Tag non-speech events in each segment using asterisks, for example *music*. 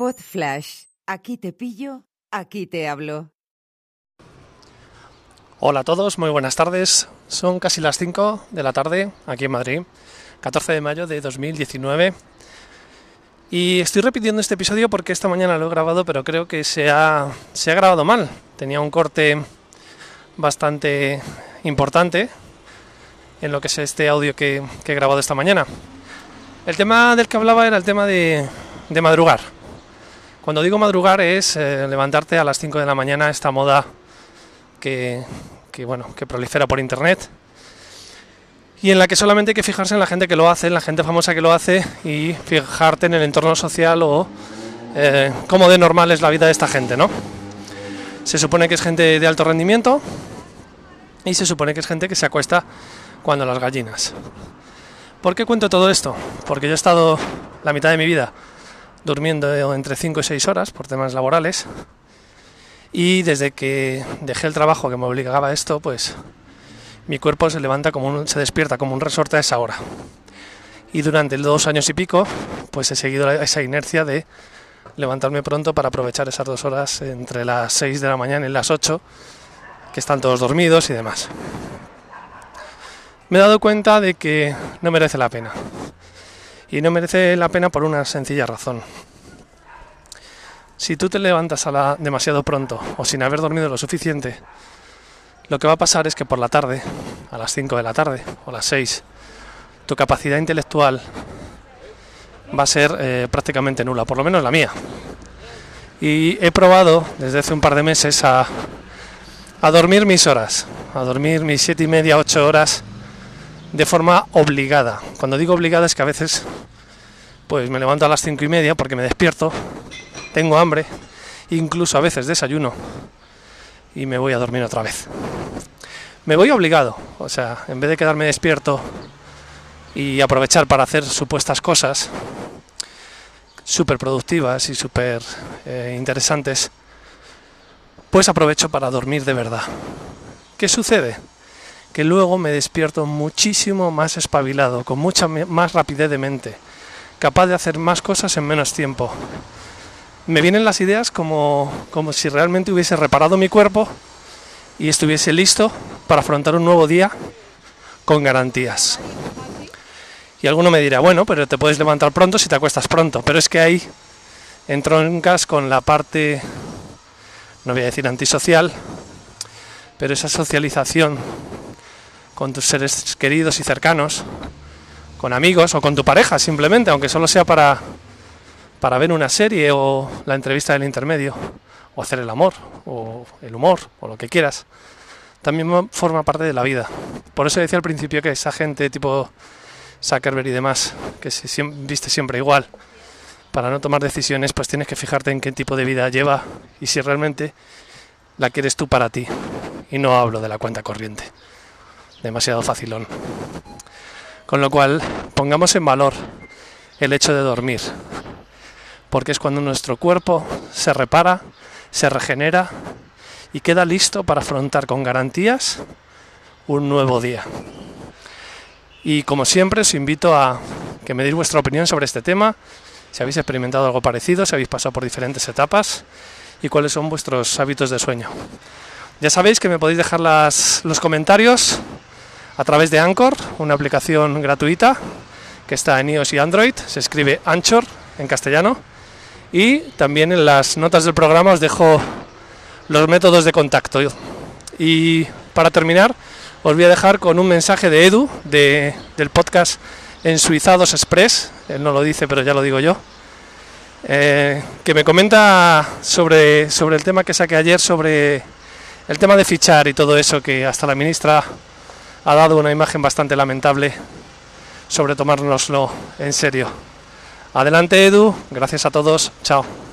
Pod Flash. Aquí te pillo, aquí te hablo. Hola a todos, muy buenas tardes. Son casi las 5 de la tarde aquí en Madrid, 14 de mayo de 2019. Y estoy repitiendo este episodio porque esta mañana lo he grabado, pero creo que se ha, se ha grabado mal. Tenía un corte bastante importante en lo que es este audio que, que he grabado esta mañana. El tema del que hablaba era el tema de, de madrugar. Cuando digo madrugar es eh, levantarte a las 5 de la mañana, esta moda que, que, bueno, que prolifera por internet y en la que solamente hay que fijarse en la gente que lo hace, en la gente famosa que lo hace y fijarte en el entorno social o eh, cómo de normal es la vida de esta gente, ¿no? Se supone que es gente de alto rendimiento y se supone que es gente que se acuesta cuando las gallinas. ¿Por qué cuento todo esto? Porque yo he estado la mitad de mi vida durmiendo entre 5 y 6 horas por temas laborales y desde que dejé el trabajo que me obligaba a esto, pues mi cuerpo se levanta como un, se despierta como un resorte a esa hora. Y durante dos años y pico, pues he seguido esa inercia de levantarme pronto para aprovechar esas dos horas entre las 6 de la mañana y las 8, que están todos dormidos y demás me he dado cuenta de que no merece la pena. Y no merece la pena por una sencilla razón. Si tú te levantas a la, demasiado pronto o sin haber dormido lo suficiente, lo que va a pasar es que por la tarde, a las 5 de la tarde o las 6, tu capacidad intelectual va a ser eh, prácticamente nula, por lo menos la mía. Y he probado desde hace un par de meses a, a dormir mis horas, a dormir mis siete y media, ocho horas de forma obligada. Cuando digo obligada es que a veces pues me levanto a las cinco y media porque me despierto, tengo hambre, incluso a veces desayuno y me voy a dormir otra vez. Me voy obligado, o sea, en vez de quedarme despierto y aprovechar para hacer supuestas cosas súper productivas y súper eh, interesantes, pues aprovecho para dormir de verdad. ¿Qué sucede? Que luego me despierto muchísimo más espabilado, con mucha más rapidez de mente, capaz de hacer más cosas en menos tiempo. Me vienen las ideas como, como si realmente hubiese reparado mi cuerpo y estuviese listo para afrontar un nuevo día con garantías. Y alguno me dirá, bueno, pero te puedes levantar pronto si te acuestas pronto, pero es que ahí entroncas con la parte, no voy a decir antisocial, pero esa socialización con tus seres queridos y cercanos, con amigos o con tu pareja simplemente, aunque solo sea para, para ver una serie o la entrevista del intermedio, o hacer el amor, o el humor, o lo que quieras, también forma parte de la vida. Por eso decía al principio que esa gente tipo Zuckerberg y demás, que se viste siempre igual, para no tomar decisiones, pues tienes que fijarte en qué tipo de vida lleva y si realmente la quieres tú para ti. Y no hablo de la cuenta corriente demasiado facilón. Con lo cual, pongamos en valor el hecho de dormir, porque es cuando nuestro cuerpo se repara, se regenera y queda listo para afrontar con garantías un nuevo día. Y como siempre, os invito a que me deis vuestra opinión sobre este tema, si habéis experimentado algo parecido, si habéis pasado por diferentes etapas y cuáles son vuestros hábitos de sueño. Ya sabéis que me podéis dejar los comentarios a través de Anchor, una aplicación gratuita que está en iOS y Android, se escribe Anchor en castellano. Y también en las notas del programa os dejo los métodos de contacto. Y para terminar, os voy a dejar con un mensaje de Edu del podcast En Suizados Express, él no lo dice, pero ya lo digo yo, eh, que me comenta sobre, sobre el tema que saqué ayer, sobre el tema de fichar y todo eso, que hasta la ministra ha dado una imagen bastante lamentable sobre tomárnoslo en serio. Adelante Edu, gracias a todos, chao.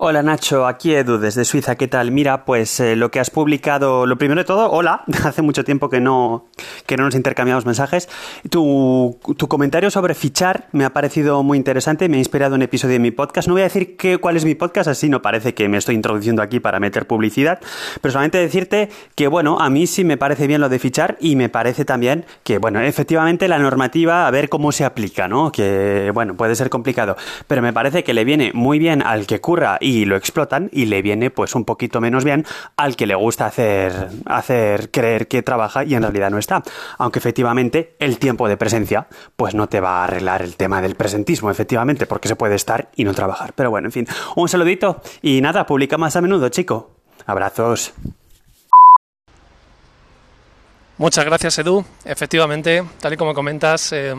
Hola Nacho, aquí Edu desde Suiza, ¿qué tal? Mira, pues eh, lo que has publicado, lo primero de todo, hola, *laughs* hace mucho tiempo que no, que no nos intercambiamos mensajes. Tu, tu comentario sobre fichar me ha parecido muy interesante, me ha inspirado un episodio de mi podcast. No voy a decir qué, cuál es mi podcast, así no parece que me estoy introduciendo aquí para meter publicidad, pero solamente decirte que, bueno, a mí sí me parece bien lo de fichar y me parece también que, bueno, efectivamente la normativa, a ver cómo se aplica, ¿no? Que, bueno, puede ser complicado, pero me parece que le viene muy bien al que curra lo explotan y le viene pues un poquito menos bien al que le gusta hacer, hacer creer que trabaja y en realidad no está. Aunque efectivamente el tiempo de presencia pues no te va a arreglar el tema del presentismo, efectivamente, porque se puede estar y no trabajar. Pero bueno, en fin, un saludito y nada, publica más a menudo, chico. Abrazos. Muchas gracias, Edu. Efectivamente, tal y como comentas, eh,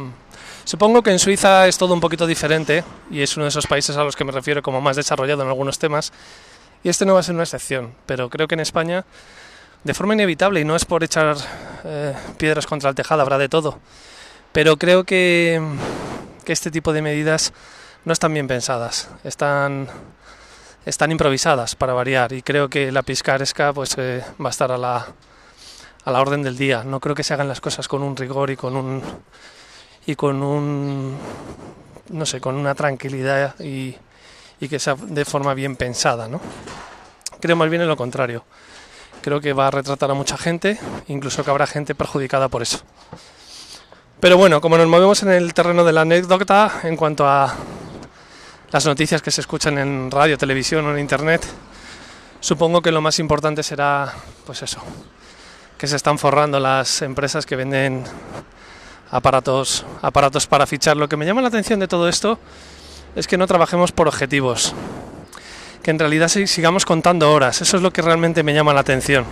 supongo que en Suiza es todo un poquito diferente y es uno de esos países a los que me refiero como más desarrollado en algunos temas. Y este no va a ser una excepción, pero creo que en España, de forma inevitable, y no es por echar eh, piedras contra el tejado, habrá de todo, pero creo que, que este tipo de medidas no están bien pensadas, están, están improvisadas para variar y creo que la piscaresca pues, eh, va a estar a la, a la orden del día. No creo que se hagan las cosas con un rigor y con un y con un no sé, con una tranquilidad y, que sea de forma bien pensada, ¿no? Creo más bien en lo contrario. Creo que va a retratar a mucha gente, incluso que habrá gente perjudicada por eso. Pero bueno, como nos movemos en el terreno de la anécdota en cuanto a las noticias que se escuchan en radio, televisión o en internet, supongo que lo más importante será, pues eso, que se están forrando las empresas que venden aparatos, aparatos para fichar. Lo que me llama la atención de todo esto es que no trabajemos por objetivos, que en realidad sigamos contando horas. Eso es lo que realmente me llama la atención.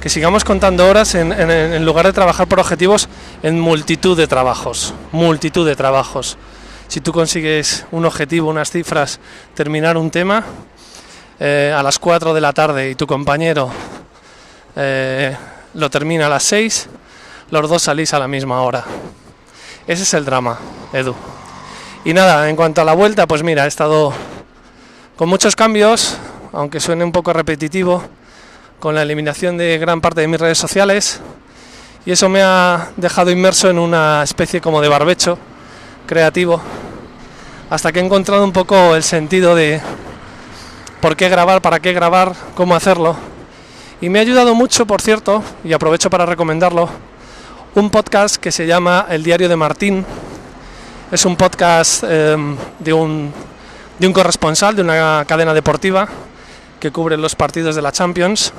Que sigamos contando horas en, lugar de trabajar por objetivos en multitud de trabajos, multitud de trabajos. Si tú consigues un objetivo, unas cifras, terminar un tema eh, a las 4 de la tarde y tu compañero eh, lo termina a las 6, los dos salís a la misma hora. Ese es el drama, Edu. Y nada, en cuanto a la vuelta, pues mira, he estado con muchos cambios, aunque suene un poco repetitivo, con la eliminación de gran parte de mis redes sociales. Y eso me ha dejado inmerso en una especie como de barbecho creativo, hasta que he encontrado un poco el sentido de por qué grabar, para qué grabar, cómo hacerlo. Y me ha ayudado mucho, por cierto, y aprovecho para recomendarlo, un podcast que se llama El Diario de Martín. Es un podcast eh, de, un, de un corresponsal de una cadena deportiva que cubre los partidos de la Champions.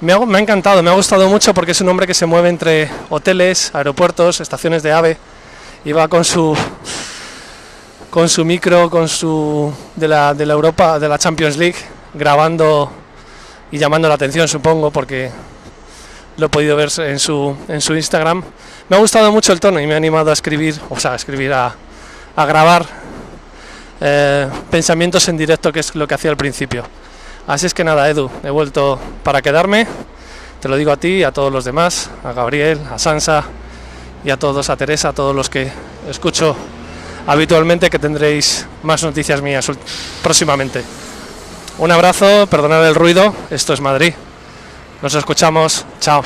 Me ha, me ha, encantado, me ha gustado mucho porque es un hombre que se mueve entre hoteles, aeropuertos, estaciones de AVE y va con su con su micro, con su de la, de la Europa, de la Champions League, grabando y llamando la atención, supongo, porque lo he podido ver en su, en su Instagram. Me ha gustado mucho el tono y me ha animado a escribir, o sea, a escribir, a, a grabar eh, pensamientos en directo, que es lo que hacía al principio. Así es que nada, Edu, he vuelto para quedarme. Te lo digo a ti a todos los demás, a Gabriel, a Sansa y a todos, a Teresa, a todos los que escucho habitualmente, que tendréis más noticias mías próximamente. Un abrazo, perdonad el ruido, esto es Madrid. Nos escuchamos, chao.